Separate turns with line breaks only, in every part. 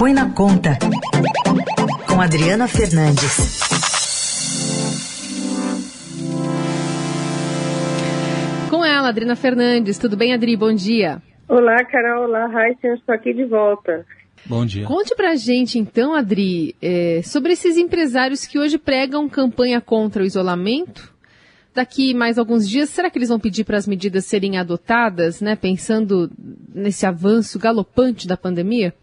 Põe na Conta, com Adriana Fernandes.
Com ela, Adriana Fernandes. Tudo bem, Adri? Bom dia.
Olá, Carol. Olá, Raíssa. Estou aqui de volta.
Bom dia.
Conte pra gente, então, Adri, é, sobre esses empresários que hoje pregam campanha contra o isolamento. Daqui mais alguns dias, será que eles vão pedir para as medidas serem adotadas, né, pensando nesse avanço galopante da pandemia?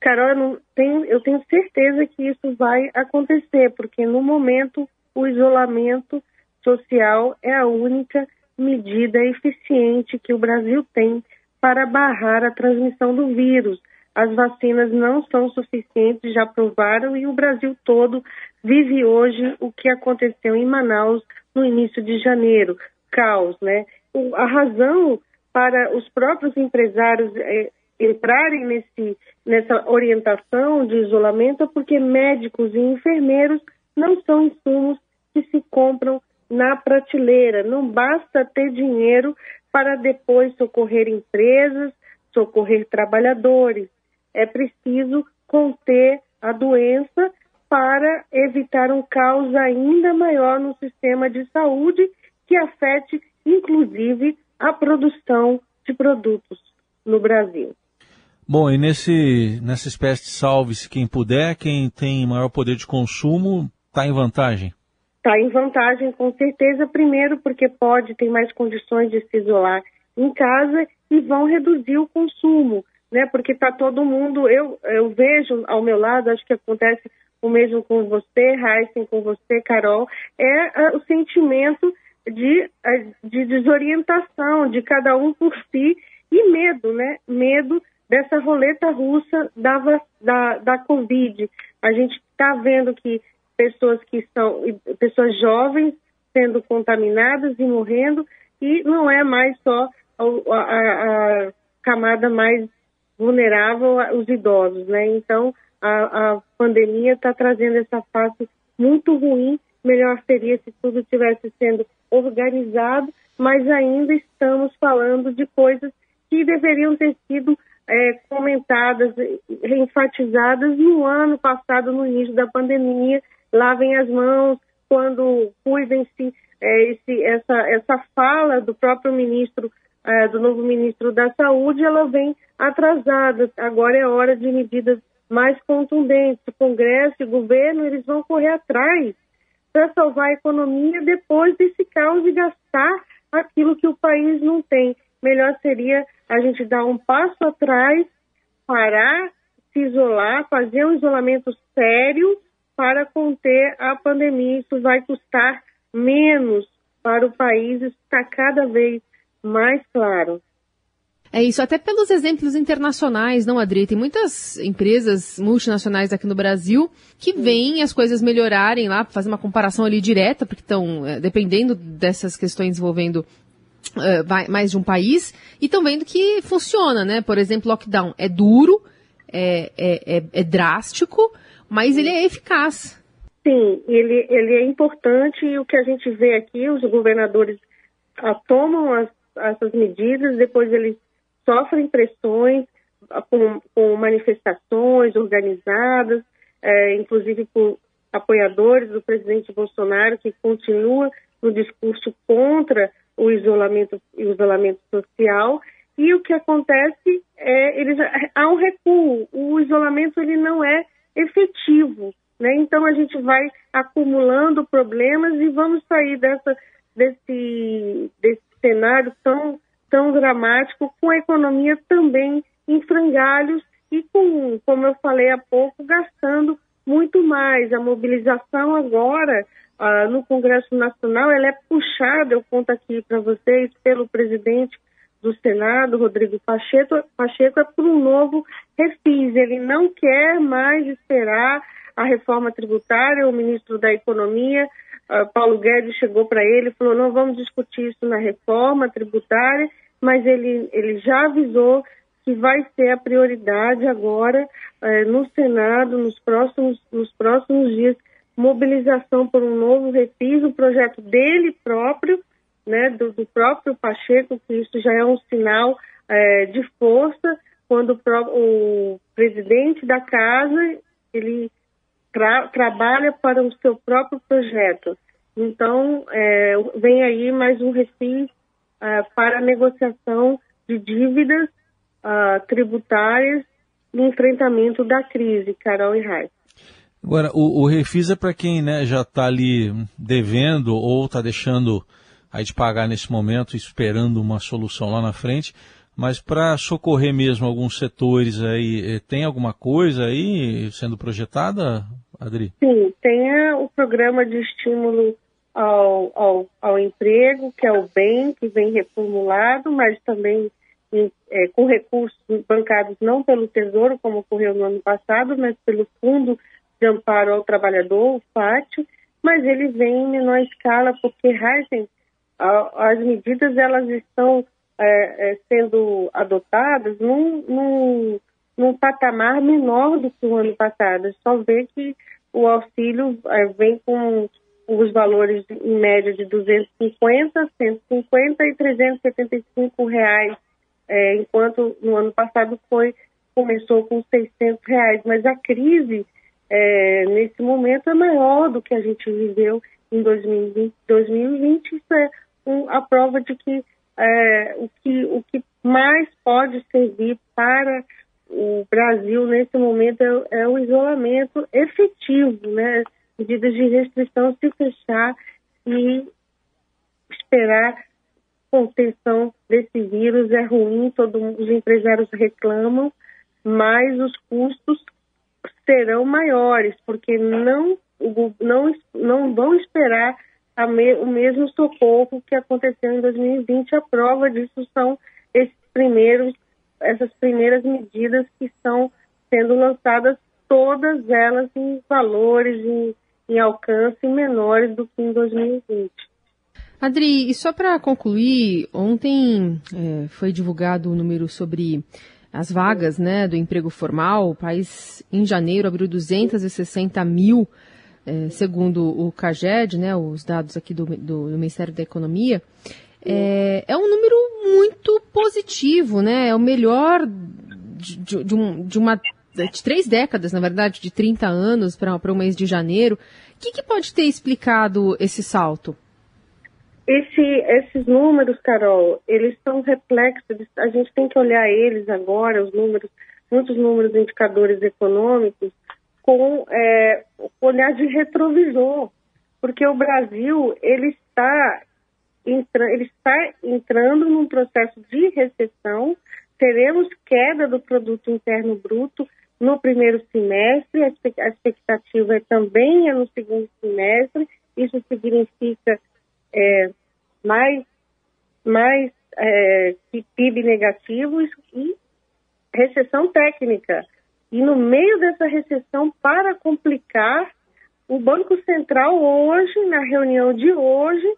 Carol, eu, não tenho, eu tenho certeza que isso vai acontecer, porque no momento o isolamento social é a única medida eficiente que o Brasil tem para barrar a transmissão do vírus. As vacinas não são suficientes, já provaram, e o Brasil todo vive hoje o que aconteceu em Manaus no início de janeiro caos, né? A razão para os próprios empresários é, entrarem nesse, nessa orientação de isolamento é porque médicos e enfermeiros não são insumos que se compram na prateleira. Não basta ter dinheiro para depois socorrer empresas, socorrer trabalhadores. É preciso conter a doença para evitar um caos ainda maior no sistema de saúde que afete, inclusive, a produção de produtos no Brasil.
Bom, e nesse, nessa espécie de salve-se quem puder, quem tem maior poder de consumo, está em vantagem?
Está em vantagem, com certeza. Primeiro, porque pode, tem mais condições de se isolar em casa e vão reduzir o consumo, né? Porque está todo mundo. Eu, eu vejo ao meu lado, acho que acontece o mesmo com você, Heisen, com você, Carol, é, é o sentimento de, é, de desorientação de cada um por si e medo, né? Medo dessa roleta russa da, da, da Covid. A gente está vendo que pessoas que são pessoas jovens sendo contaminadas e morrendo e não é mais só a, a, a camada mais vulnerável os idosos, né? Então a, a pandemia está trazendo essa face muito ruim. Melhor seria se tudo estivesse sendo organizado, mas ainda estamos falando de coisas que deveriam ter sido é, comentadas, enfatizadas no ano passado, no início da pandemia. Lavem as mãos, quando cuidem-se, é, essa, essa fala do próprio ministro, é, do novo ministro da Saúde, ela vem atrasada. Agora é hora de medidas mais contundentes. O Congresso e o governo, eles vão correr atrás para salvar a economia depois desse caos e gastar aquilo que o país não tem. Melhor seria a gente dar um passo atrás, parar, se isolar, fazer um isolamento sério para conter a pandemia. Isso vai custar menos para o país, isso está cada vez mais claro.
É isso, até pelos exemplos internacionais, não, Adri? Tem muitas empresas multinacionais aqui no Brasil que veem as coisas melhorarem lá, fazer uma comparação ali direta, porque estão, é, dependendo dessas questões envolvendo uh, mais de um país, e estão vendo que funciona, né? Por exemplo, lockdown é duro, é, é, é, é drástico, mas ele é eficaz.
Sim, ele, ele é importante e o que a gente vê aqui, os governadores uh, tomam as, essas medidas, depois eles sofrem pressões com, com manifestações organizadas, é, inclusive por apoiadores do presidente Bolsonaro, que continua no discurso contra o isolamento, o isolamento social. E o que acontece é ele já, há um recuo. O isolamento ele não é efetivo, né? Então a gente vai acumulando problemas e vamos sair dessa desse desse cenário tão tão dramático, com a economia também em frangalhos e com, como eu falei há pouco, gastando muito mais. A mobilização agora uh, no Congresso Nacional ela é puxada, eu conto aqui para vocês, pelo presidente do Senado, Rodrigo Pacheco, Pacheco, é por um novo refis. Ele não quer mais esperar a reforma tributária, o ministro da Economia, uh, Paulo Guedes, chegou para ele e falou: não vamos discutir isso na reforma tributária, mas ele, ele já avisou que vai ser a prioridade agora uh, no Senado, nos próximos, nos próximos dias, mobilização por um novo refis, o projeto dele próprio, né, do, do próprio Pacheco, que isso já é um sinal uh, de força quando o presidente da casa ele tra trabalha para o seu próprio projeto. Então, é, vem aí mais um refis para a negociação de dívidas uh, tributárias no enfrentamento da crise, Carol e Raíssa.
Agora, o, o refis é para quem né, já está ali devendo ou está deixando aí de pagar nesse momento, esperando uma solução lá na frente. Mas para socorrer mesmo alguns setores aí, eh, tem alguma coisa aí sendo projetada, Adri?
Sim, tem o programa de estímulo ao, ao, ao emprego, que é o BEM, que vem reformulado, mas também é, com recursos bancados não pelo Tesouro, como ocorreu no ano passado, mas pelo Fundo de Amparo ao Trabalhador, o FAT, mas ele vem em menor escala, porque Heisen, as medidas elas estão é, é, sendo adotadas num, num, num, patamar menor do que o ano passado. Só vê que o auxílio é, vem com os valores em média de 250, 150 e 375 reais, é, enquanto no ano passado foi começou com 600 reais. Mas a crise é, nesse momento é maior do que a gente viveu em 2020. 2020 isso é um, a prova de que é, o que o que mais pode servir para o Brasil nesse momento é, é o isolamento efetivo, né? medidas de restrição se fechar e esperar contenção desse vírus é ruim, todo, os empresários reclamam, mas os custos serão maiores, porque não, não, não vão esperar me, o mesmo socorro que aconteceu em 2020. A prova disso são esses primeiros, essas primeiras medidas que estão sendo lançadas, todas elas em valores, em em alcance menores do que em 2020.
Adri, e só para concluir, ontem é, foi divulgado o um número sobre as vagas né, do emprego formal. O país, em janeiro, abriu 260 mil, é, segundo o CAGED, né, os dados aqui do, do, do Ministério da Economia. É, é, um número muito positivo, né? É o melhor de, de, um, de uma de três décadas, na verdade, de 30 anos para o mês de janeiro. O que, que, pode ter explicado esse salto?
Esse, esses números, Carol, eles são reflexos, a gente tem que olhar eles agora, os números, muitos números indicadores econômicos, com é, olhar de retrovisor, porque o Brasil ele está, entra, ele está entrando num processo de recessão, teremos queda do produto interno bruto, no primeiro semestre, a expectativa é também é no segundo semestre, isso significa é, mais, mais é, PIB negativo e recessão técnica. E no meio dessa recessão, para complicar, o Banco Central hoje, na reunião de hoje,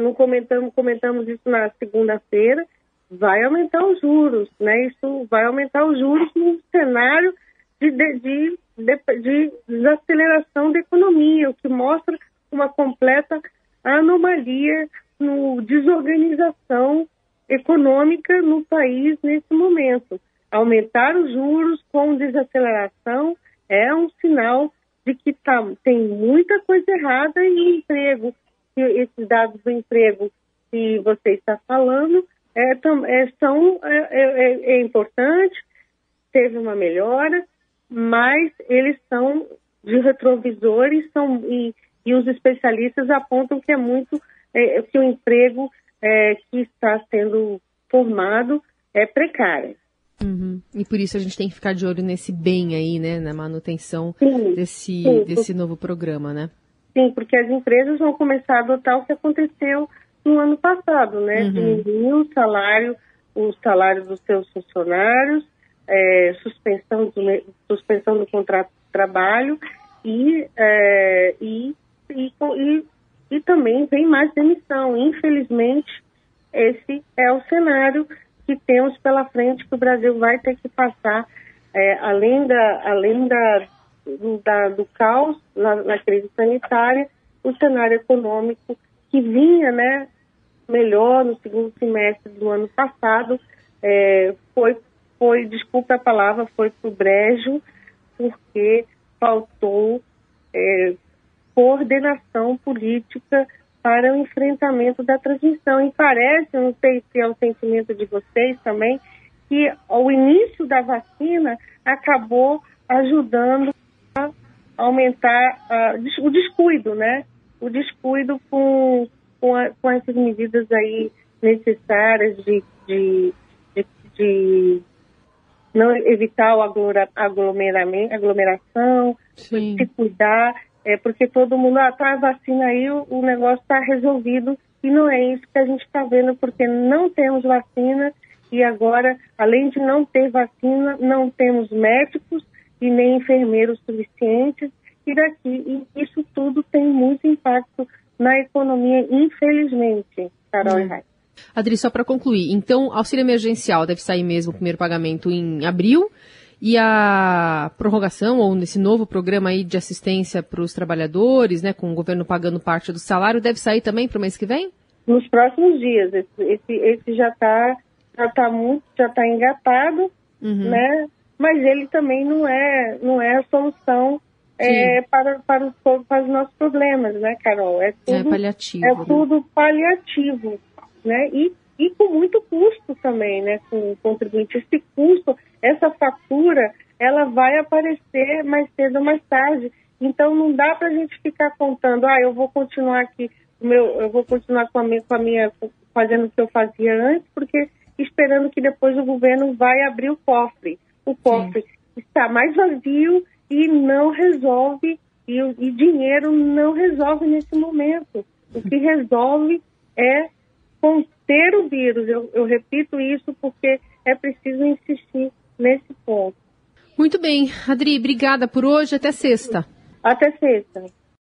não comentamos, comentamos isso na segunda-feira, vai aumentar os juros, né? Isso vai aumentar os juros num cenário de, de, de, de desaceleração da economia, o que mostra uma completa anomalia no desorganização econômica no país nesse momento. Aumentar os juros com desaceleração é um sinal de que tá, tem muita coisa errada e emprego, esses dados do emprego que você está falando, é, é, são, é, é, é, importante, teve uma melhora, mas eles são de retrovisores são, e, e os especialistas apontam que é muito é, que o emprego é, que está sendo formado é precário.
Uhum. E por isso a gente tem que ficar de olho nesse bem aí, né, na manutenção sim, desse, sim, desse novo programa, né?
Sim, porque as empresas vão começar a adotar o que aconteceu no ano passado, né? Uhum. Diminuiu o salário, o salário dos seus funcionários, é, suspensão, do, suspensão do contrato de trabalho e, é, e, e, e, e também vem mais demissão. Infelizmente, esse é o cenário que temos pela frente que o Brasil vai ter que passar, é, além, da, além da, da, do caos na, na crise sanitária, o cenário econômico que vinha né, melhor no segundo semestre do ano passado, é, foi foi, desculpa a palavra, foi para o brejo, porque faltou é, coordenação política para o enfrentamento da transmissão. E parece, não sei se é o sentimento de vocês também, que o início da vacina acabou ajudando a aumentar uh, o descuido, né? O descuido com, com, a, com essas medidas aí necessárias de, de, de, de não evitar o aglomeramento, aglomeração, Sim. se cuidar, é, porque todo mundo, ah, tá a vacina aí, o, o negócio está resolvido, e não é isso que a gente está vendo, porque não temos vacina, e agora, além de não ter vacina, não temos médicos e nem enfermeiros suficientes, e daqui, e isso tudo tem muito impacto na economia, infelizmente, Carol hum.
Adri, só para concluir, então, auxílio emergencial deve sair mesmo o primeiro pagamento em abril, e a prorrogação, ou nesse novo programa aí de assistência para os trabalhadores, né, com o governo pagando parte do salário, deve sair também para o mês que vem?
Nos próximos dias. Esse, esse, esse já está já tá muito, já está engatado, uhum. né? Mas ele também não é, não é a solução é, para, para, os, para os nossos problemas, né, Carol?
É, é tudo, é paliativo.
É né? tudo paliativo né? E, e com muito custo também, né? Com o contribuinte. Esse custo, essa fatura, ela vai aparecer mais cedo ou mais tarde. Então não dá para a gente ficar contando, ah, eu vou continuar aqui, meu, eu vou continuar com a minha, com a minha fazendo o que eu fazia antes, porque esperando que depois o governo vai abrir o cofre. O cofre Sim. está mais vazio e não resolve, e, e dinheiro não resolve nesse momento. O que resolve é conter o vírus. Eu, eu repito isso porque é preciso insistir nesse ponto.
Muito bem. Adri, obrigada por hoje. Até sexta.
Até sexta.